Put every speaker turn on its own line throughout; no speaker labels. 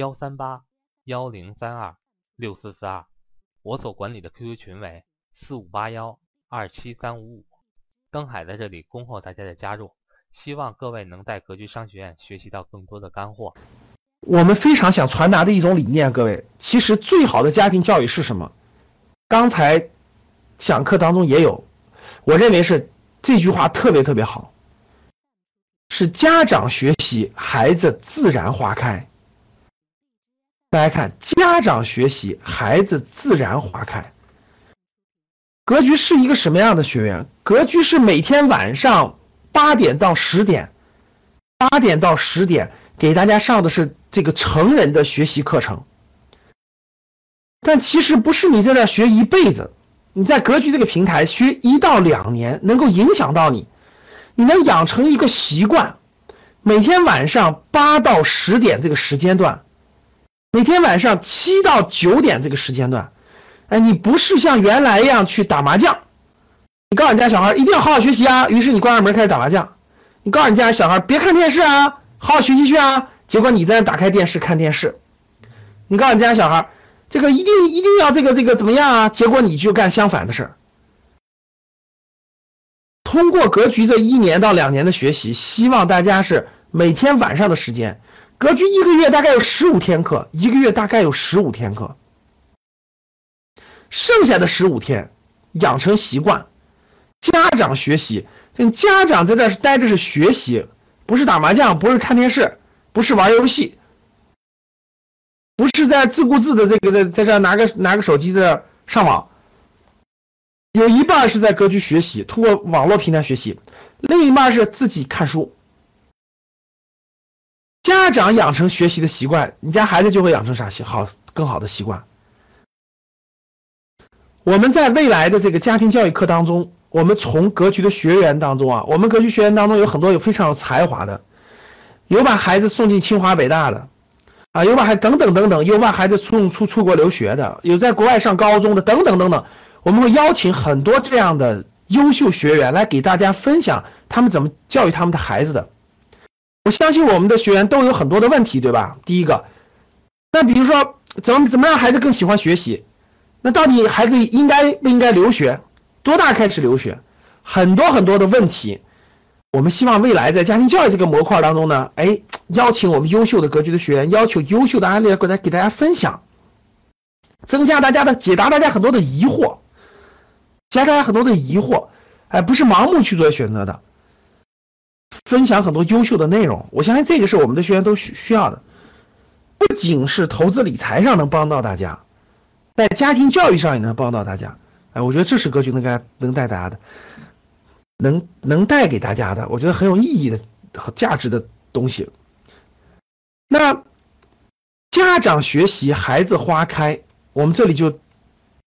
幺三八幺零三二六四四二，我所管理的 QQ 群为四五八幺二七三五五。登海在这里恭候大家的加入，希望各位能在格局商学院学习到更多的干货。
我们非常想传达的一种理念，各位，其实最好的家庭教育是什么？刚才讲课当中也有，我认为是这句话特别特别好，是家长学习，孩子自然花开。大家看，家长学习，孩子自然花开。格局是一个什么样的学员？格局是每天晚上八点到十点，八点到十点给大家上的是这个成人的学习课程。但其实不是你在那学一辈子，你在格局这个平台学一到两年，能够影响到你，你能养成一个习惯，每天晚上八到十点这个时间段。每天晚上七到九点这个时间段，哎，你不是像原来一样去打麻将，你告诉你家小孩一定要好好学习啊，于是你关上门开始打麻将。你告诉你家小孩别看电视啊，好好学习去啊。结果你在那打开电视看电视。你告诉你家小孩这个一定一定要这个这个怎么样啊？结果你就干相反的事儿。通过格局这一年到两年的学习，希望大家是每天晚上的时间。格局一个月大概有十五天课，一个月大概有十五天课，剩下的十五天养成习惯，家长学习，家长在这待着是学习，不是打麻将，不是看电视，不是玩游戏，不是在自顾自的这个在在这拿个拿个手机在上网，有一半是在格局学习，通过网络平台学习，另一半是自己看书。家长养成学习的习惯，你家孩子就会养成啥习好更好的习惯。我们在未来的这个家庭教育课当中，我们从格局的学员当中啊，我们格局学员当中有很多有非常有才华的，有把孩子送进清华北大的，啊，有把孩等等等等，有把孩子送出出国留学的，有在国外上高中的等等等等。我们会邀请很多这样的优秀学员来给大家分享他们怎么教育他们的孩子的。我相信我们的学员都有很多的问题，对吧？第一个，那比如说怎么怎么让孩子更喜欢学习？那到底孩子应该不应该留学？多大开始留学？很多很多的问题，我们希望未来在家庭教育这个模块当中呢，哎，邀请我们优秀的格局的学员，要求优秀的案例过来给大家分享，增加大家的解答大家很多的疑惑，解答大家很多的疑惑，哎，不是盲目去做选择的。分享很多优秀的内容，我相信这个是我们的学员都需需要的。不仅是投资理财上能帮到大家，在家庭教育上也能帮到大家。哎，我觉得这是格局能给能带大家的，能能带给大家的，我觉得很有意义的和价值的东西。那家长学习，孩子花开，我们这里就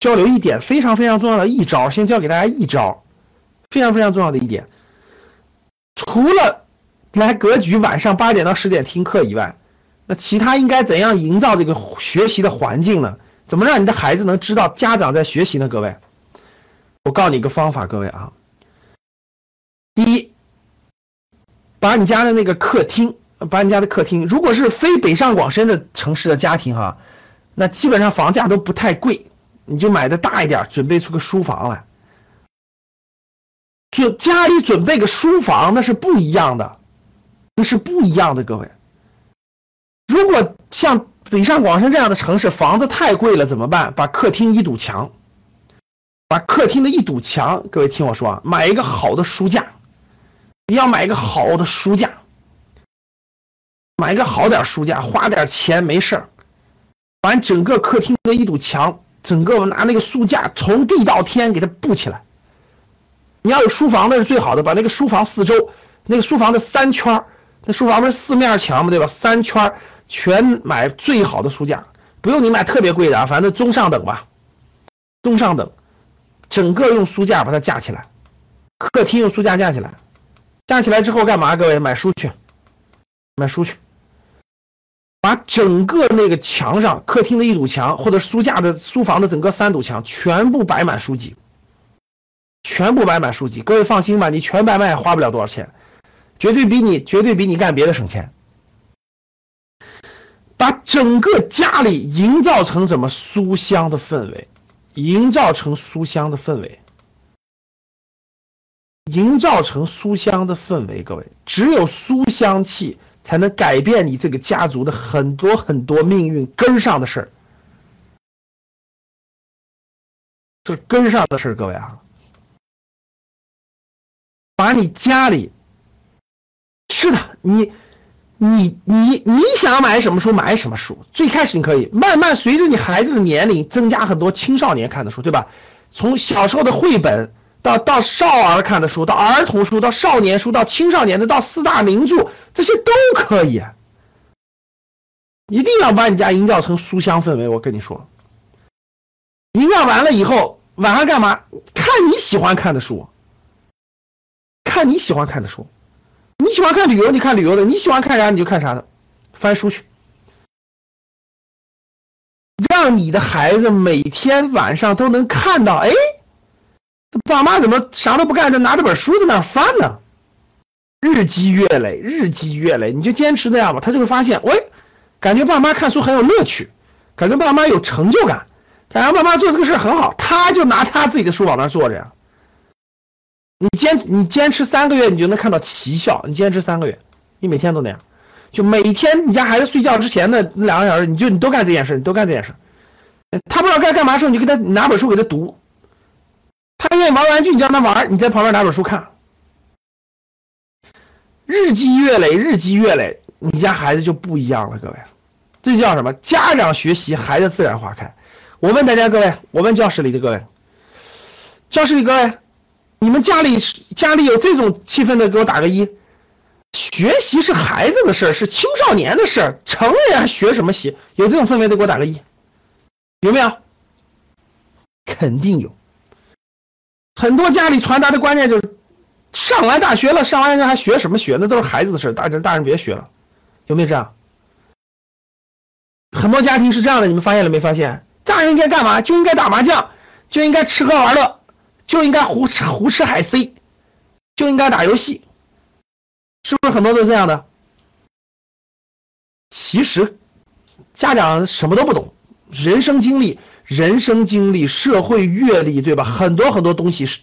交流一点非常非常重要的一招，先教给大家一招，非常非常重要的一点。除了来格局晚上八点到十点听课以外，那其他应该怎样营造这个学习的环境呢？怎么让你的孩子能知道家长在学习呢？各位，我告诉你一个方法，各位啊，第一，把你家的那个客厅，把你家的客厅，如果是非北上广深的城市的家庭哈，那基本上房价都不太贵，你就买的大一点，准备出个书房来。就家里准备个书房，那是不一样的，那是不一样的。各位，如果像北上广深这样的城市，房子太贵了，怎么办？把客厅一堵墙，把客厅的一堵墙，各位听我说啊，买一个好的书架，你要买一个好的书架，买一个好点书架，花点钱没事儿，把整个客厅的一堵墙，整个拿那个书架从地到天给它布起来。你要有书房那是最好的，把那个书房四周，那个书房的三圈那书房不是四面墙嘛，对吧？三圈全买最好的书架，不用你买特别贵的啊，反正中上等吧，中上等，整个用书架把它架起来，客厅用书架架起来，架起来之后干嘛？各位买书去，买书去，把整个那个墙上，客厅的一堵墙或者书架的书房的整个三堵墙全部摆满书籍，全部摆满书籍。各位放心吧，你全摆满也花不了多少钱。绝对比你绝对比你干别的省钱，把整个家里营造成什么书香的氛围，营造成书香的氛围，营造成书香的氛围。各位，只有书香气才能改变你这个家族的很多很多命运根上的事儿，这根上的事儿，各位啊，把你家里。是的，你，你，你，你想买什么书买什么书。最开始你可以慢慢随着你孩子的年龄增加很多青少年看的书，对吧？从小时候的绘本到到少儿看的书，到儿童书，到少年书，到青少年的，到四大名著，这些都可以。一定要把你家营造成书香氛围。我跟你说，营造完了以后，晚上干嘛？看你喜欢看的书，看你喜欢看的书。你喜欢看旅游，你看旅游的；你喜欢看啥，你就看啥的。翻书去，让你的孩子每天晚上都能看到。哎，爸妈怎么啥都不干，就拿着本书在那翻呢？日积月累，日积月累，你就坚持这样吧，他就会发现，喂，感觉爸妈看书很有乐趣，感觉爸妈有成就感，感觉爸妈做这个事很好，他就拿他自己的书往那坐着呀。你坚你坚持三个月，你就能看到奇效。你坚持三个月，你每天都那样，就每天你家孩子睡觉之前的两个小时，你就你都干这件事，你都干这件事。他不知道该干嘛的时候，你就给他拿本书给他读。他愿意玩玩具，你叫他玩，你在旁边拿本书看。日积月累，日积月累，你家孩子就不一样了，各位。这叫什么？家长学习，孩子自然花开。我问大家，各位，我问教室里的各位，教室里各位。你们家里家里有这种气氛的，给我打个一。学习是孩子的事儿，是青少年的事儿，成人学什么习？有这种氛围的，给我打个一。有没有？肯定有。很多家里传达的观念就是，上完大学了，上完人还学什么学？那都是孩子的事儿，大人大人别学了。有没有这样？很多家庭是这样的，你们发现了没发现？大人应该干嘛？就应该打麻将，就应该吃喝玩乐。就应该胡吃胡吃海塞，就应该打游戏，是不是很多都这样的？其实家长什么都不懂，人生经历、人生经历、社会阅历，对吧？很多很多东西是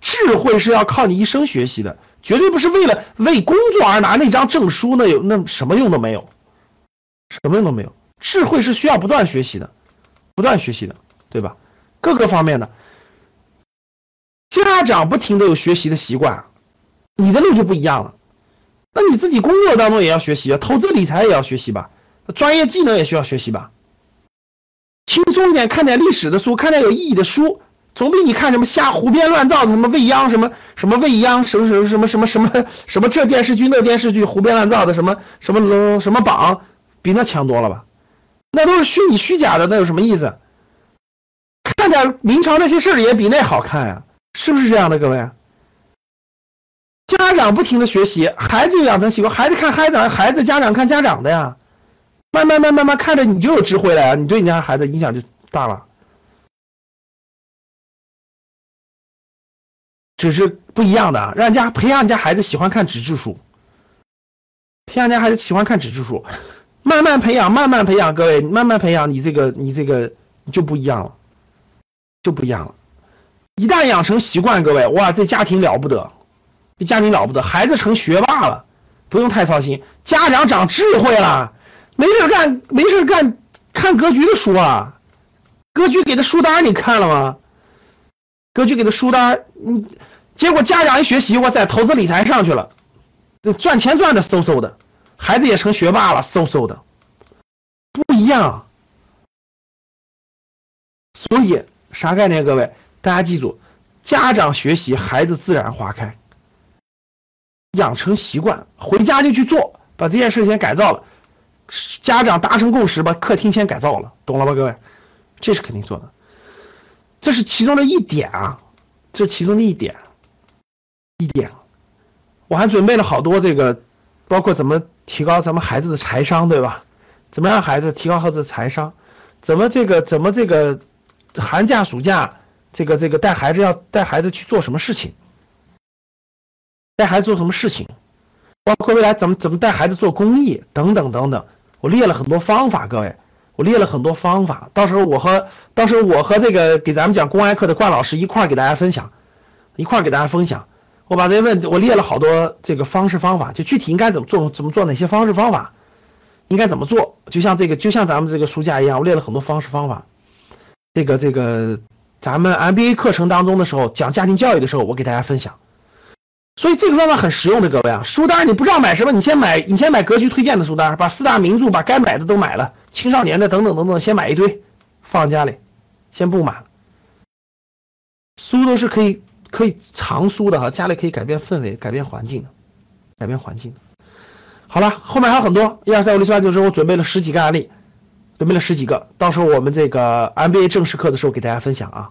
智慧是要靠你一生学习的，绝对不是为了为工作而拿那张证书，那有那什么用都没有，什么用都没有。智慧是需要不断学习的，不断学习的，对吧？各个方面的。家长不停的有学习的习惯，你的路就不一样了。那你自己工作当中也要学习啊，投资理财也要学习吧，专业技能也需要学习吧。轻松一点，看点历史的书，看点有意义的书，总比你看什么瞎胡编乱造的什么未央什么什么未央什么什么什么什么什么什么这电视剧那电视剧胡编乱造的什么什么什么榜，比那强多了吧？那都是虚拟虚假的，那有什么意思？看点明朝那些事儿也比那好看呀。是不是这样的，各位？家长不停的学习，孩子养成习惯，孩子看孩子，孩子家长看家长的呀，慢慢慢慢慢看着你就有智慧了呀，你对你家孩子影响就大了。只是不一样的，让家培养你家孩子喜欢看纸质书，培养家孩子喜欢看纸质书，慢慢培养，慢慢培养，各位慢慢培养，你这个你这个就不一样了，就不一样了。一旦养成习惯，各位哇，这家庭了不得，这家庭了不得，孩子成学霸了，不用太操心。家长长智慧了，没事干，没事干，看格局的书啊，格局给的书单你看了吗？格局给的书单，嗯，结果家长一学习，哇塞，投资理财上去了，赚钱赚的嗖嗖的，孩子也成学霸了，嗖嗖的，不一样。所以啥概念，各位？大家记住，家长学习，孩子自然花开。养成习惯，回家就去做，把这件事先改造了。家长达成共识，把客厅先改造了，懂了吧，各位？这是肯定做的，这是其中的一点啊，这是其中的一点，一点。我还准备了好多这个，包括怎么提高咱们孩子的财商，对吧？怎么让孩子提高孩子的财商？怎么这个怎么这个寒假暑假这个这个带孩子要带孩子去做什么事情？带孩子做什么事情？包括未来怎么怎么带孩子做公益等等等等，我列了很多方法，各位，我列了很多方法。到时候我和到时候我和这个给咱们讲公开课的冠老师一块儿给大家分享，一块儿给大家分享。我把这些问题我列了好多这个方式方法，就具体应该怎么做，怎么做哪些方式方法，应该怎么做？就像这个就像咱们这个书架一样，我列了很多方式方法。这个这个咱们 MBA 课程当中的时候讲家庭教育的时候，我给大家分享。所以这个方法很实用的，各位啊，书单你不知道买什么，你先买，你先买格局推荐的书单，把四大名著，把该买的都买了，青少年的等等等等，先买一堆，放家里，先不买。书都是可以可以藏书的哈，家里可以改变氛围，改变环境，改变环境。好了，后面还有很多，一二三五六七八九十，我准备了十几个案例，准备了十几个，到时候我们这个 MBA 正式课的时候给大家分享啊。